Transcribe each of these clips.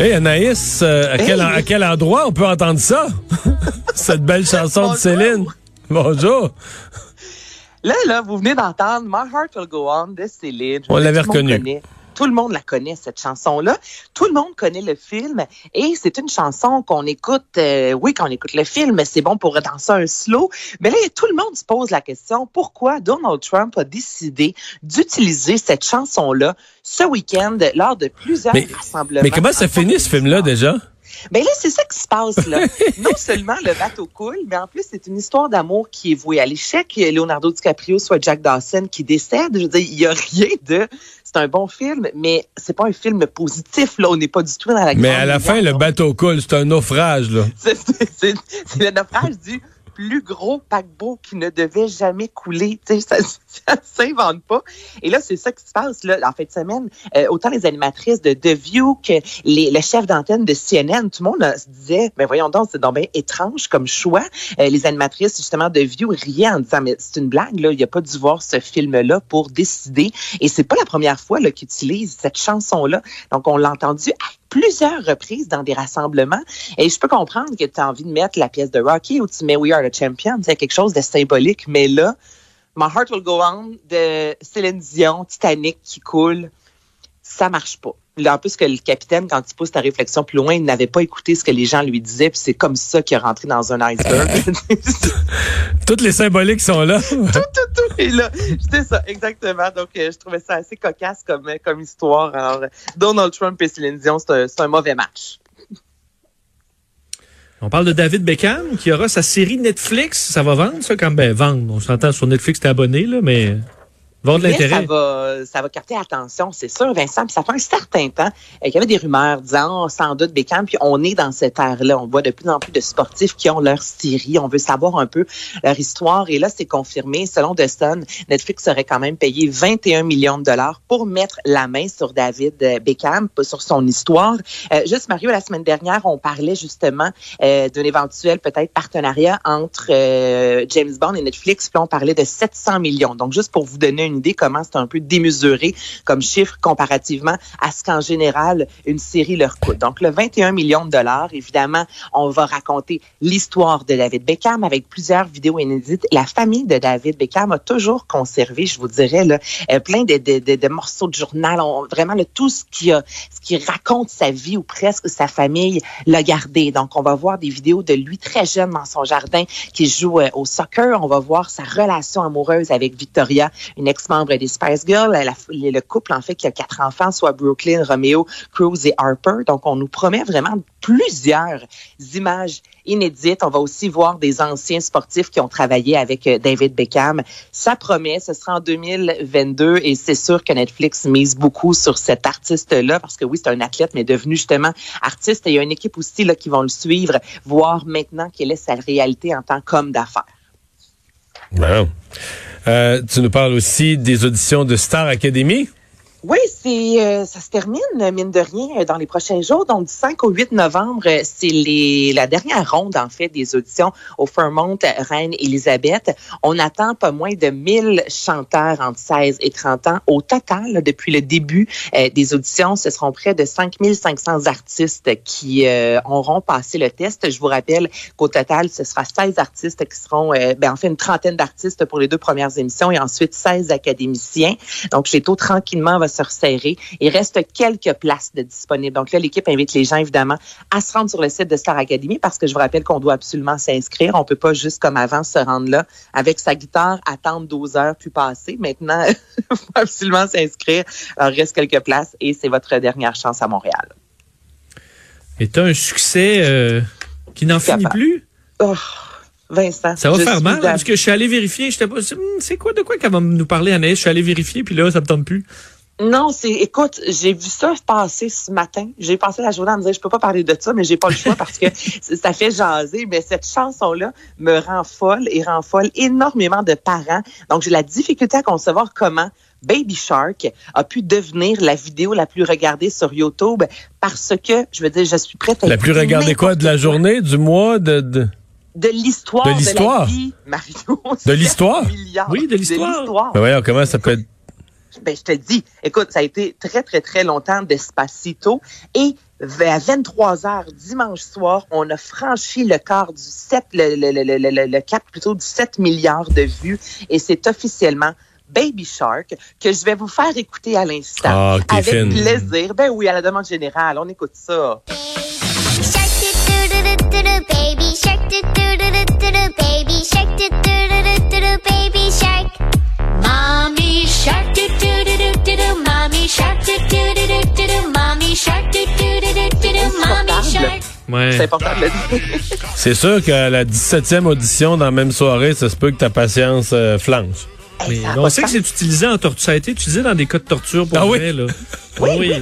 Hey Anaïs, euh, à, quel, à quel endroit on peut entendre ça? Cette belle chanson de Céline. Bonjour. Là, là, vous venez d'entendre My Heart Will Go On de Céline. On l'avait reconnu tout le monde la connaît, cette chanson-là. Tout le monde connaît le film et c'est une chanson qu'on écoute, euh, oui, quand on écoute le film, c'est bon pour danser un slow. Mais là, tout le monde se pose la question, pourquoi Donald Trump a décidé d'utiliser cette chanson-là ce week-end lors de plusieurs rassemblements. Mais comment ça finit ce film-là déjà? Ben là, c'est ça qui se passe là. non seulement le bateau coule, mais en plus c'est une histoire d'amour qui est vouée à l'échec. Leonardo DiCaprio soit Jack Dawson qui décède. Je veux dire, il y a rien de. C'est un bon film, mais c'est pas un film positif là. On n'est pas du tout dans la. Mais à la fin, le bateau coule, c'est un naufrage là. c'est le naufrage du plus gros paquebot qui ne devait jamais couler. Tu sais, ça, ça s'invente pas. Et là, c'est ça qui se passe là, en fin de semaine. Euh, autant les animatrices de The View que les, le chef d'antenne de CNN, tout le monde se disait, mais ben voyons donc, c'est donc bien étrange comme choix. Euh, les animatrices justement de View riaient en disant, mais c'est une blague là, il a pas dû voir ce film-là pour décider. Et c'est pas la première fois qu'ils utilisent cette chanson-là. Donc on l'a entendu plusieurs reprises dans des rassemblements. Et je peux comprendre que tu as envie de mettre la pièce de Rocky ou tu mets We Are the Champions. C'est quelque chose de symbolique. Mais là, My Heart Will Go On de Céline Dion, Titanic qui coule, ça marche pas. En plus que le capitaine, quand il pousse ta réflexion plus loin, il n'avait pas écouté ce que les gens lui disaient, puis c'est comme ça qu'il est rentré dans un iceberg. Toutes les symboliques sont là. tout, tout, tout est là. C'était ça, exactement. Donc, euh, je trouvais ça assez cocasse comme, comme histoire. Alors, Donald Trump et Céline Dion, c'est un, un mauvais match. On parle de David Beckham qui aura sa série Netflix. Ça va vendre, ça, quand? Ben vendre. On s'entend sur Netflix, t'es abonné, là, mais ça va, ça va capter l'attention, c'est sûr, Vincent. Puis ça fait un certain temps euh, qu'il y avait des rumeurs disant oh, sans doute Beckham. Puis on est dans cette ère-là. On voit de plus en plus de sportifs qui ont leur série. On veut savoir un peu leur histoire. Et là, c'est confirmé. Selon The Sun, Netflix aurait quand même payé 21 millions de dollars pour mettre la main sur David euh, Beckham, sur son histoire. Euh, juste, Mario, la semaine dernière, on parlait justement d'un éventuel peut-être partenariat entre James Bond et Netflix. Puis on parlait de 700 millions. Donc, juste pour vous donner une idée comment c'est un peu démesuré comme chiffre comparativement à ce qu'en général une série leur coûte. Donc le 21 millions de dollars, évidemment, on va raconter l'histoire de David Beckham avec plusieurs vidéos inédites. La famille de David Beckham a toujours conservé, je vous dirais, là, euh, plein de, de, de, morceaux de journal, on, vraiment le tout ce qui a, ce qui raconte sa vie ou presque sa famille l'a gardé. Donc on va voir des vidéos de lui très jeune dans son jardin qui joue euh, au soccer. On va voir sa relation amoureuse avec Victoria, une ex-membre des Spice Girls, le couple en fait qui a quatre enfants, soit Brooklyn, Romeo, Cruz et Harper. Donc on nous promet vraiment plusieurs images inédites. On va aussi voir des anciens sportifs qui ont travaillé avec euh, David Beckham. Ça promet, ce sera en 2022 et c'est sûr que Netflix mise beaucoup sur cet artiste-là parce que oui, c'est un athlète, mais devenu justement artiste. Et il y a une équipe aussi là, qui vont le suivre, voir maintenant quelle est sa réalité en tant qu'homme d'affaires. Wow. Euh, tu nous parles aussi des auditions de Star Academy. Oui, c'est euh, ça se termine mine de rien dans les prochains jours. Donc du 5 au 8 novembre, c'est les la dernière ronde en fait des auditions au Fairmont Reine Elisabeth. On attend pas moins de 1000 chanteurs entre 16 et 30 ans au total depuis le début euh, des auditions. Ce seront près de 5500 artistes qui euh, auront passé le test. Je vous rappelle qu'au total, ce sera 16 artistes qui seront ben en fait une trentaine d'artistes pour les deux premières émissions et ensuite 16 académiciens. Donc les taux tranquillement va va se resserrer. Il reste quelques places de disponibles. Donc là, l'équipe invite les gens, évidemment, à se rendre sur le site de Star Academy parce que je vous rappelle qu'on doit absolument s'inscrire. On peut pas juste comme avant se rendre là avec sa guitare, attendre 12 heures puis passer. Maintenant, il faut absolument s'inscrire. Alors, il reste quelques places et c'est votre dernière chance à Montréal. Et tu un succès euh, qui n'en finit plus? Oh. Vincent. Ça va faire mal, hein, parce que je suis allé vérifier. J'étais pas. Hmm, c'est quoi de quoi qu'elle va nous parler, Anaïs? Je suis allé vérifier, puis là, ça me tombe plus. Non, c'est, écoute, j'ai vu ça passer ce matin. J'ai passé la journée à me dire, je peux pas parler de ça, mais j'ai pas le choix parce que ça fait jaser. Mais cette chanson-là me rend folle et rend folle énormément de parents. Donc, j'ai la difficulté à concevoir comment Baby Shark a pu devenir la vidéo la plus regardée sur YouTube parce que, je veux dire, je suis prête à... La plus regardée quoi? De la journée, du mois, de... de de l'histoire de, l'histoire. la vie, Mario. De l'histoire? Oui, de l'histoire. Ben voyons, comment ça peut être... Ben, je te dis, écoute, ça a été très, très, très longtemps d'Espacito. Et à 23 heures dimanche soir, on a franchi le quart du 7, le, le, le, le, cap plutôt du 7 milliards de vues. Et c'est officiellement Baby Shark que je vais vous faire écouter à l'instant. Ah, avec plaisir. Ben oui, à la demande générale. On écoute ça. C'est important de le dire. C'est sûr qu'à la 17e audition dans la même soirée, ça se peut que ta patience euh, flanche. on sait que c'est utilisé en torture. Ça a été utilisé dans des cas de torture pour ah vrai, là. Oui. oui.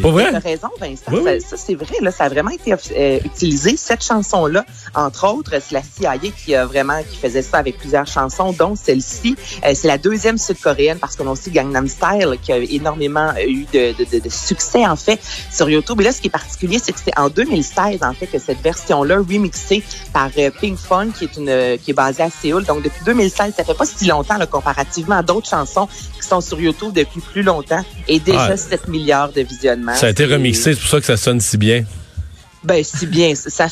Pour vrai? Tu as raison, Vincent. Ça, c'est vrai. Là, ça a vraiment été euh, utilisé. Cette chanson-là, entre autres, c'est la CIA qui a vraiment qui faisait ça avec plusieurs chansons, dont celle-ci. Euh, c'est la deuxième sud-coréenne parce qu'on a aussi Gangnam Style qui a énormément eu de, de, de, succès en fait sur YouTube. Et là, ce qui est particulier, c'est que c'est en 2016 en fait que cette version-là, remixée par euh, Pink Fun, qui est une qui est basée à Séoul. Donc depuis 2016, ça fait pas si longtemps là, comparativement à d'autres chansons qui sont sur YouTube depuis plus longtemps et déjà 7 milliards de visionnements. Ça a été remixé, c'est pour ça que ça sonne si bien. Ben, si bien. Ça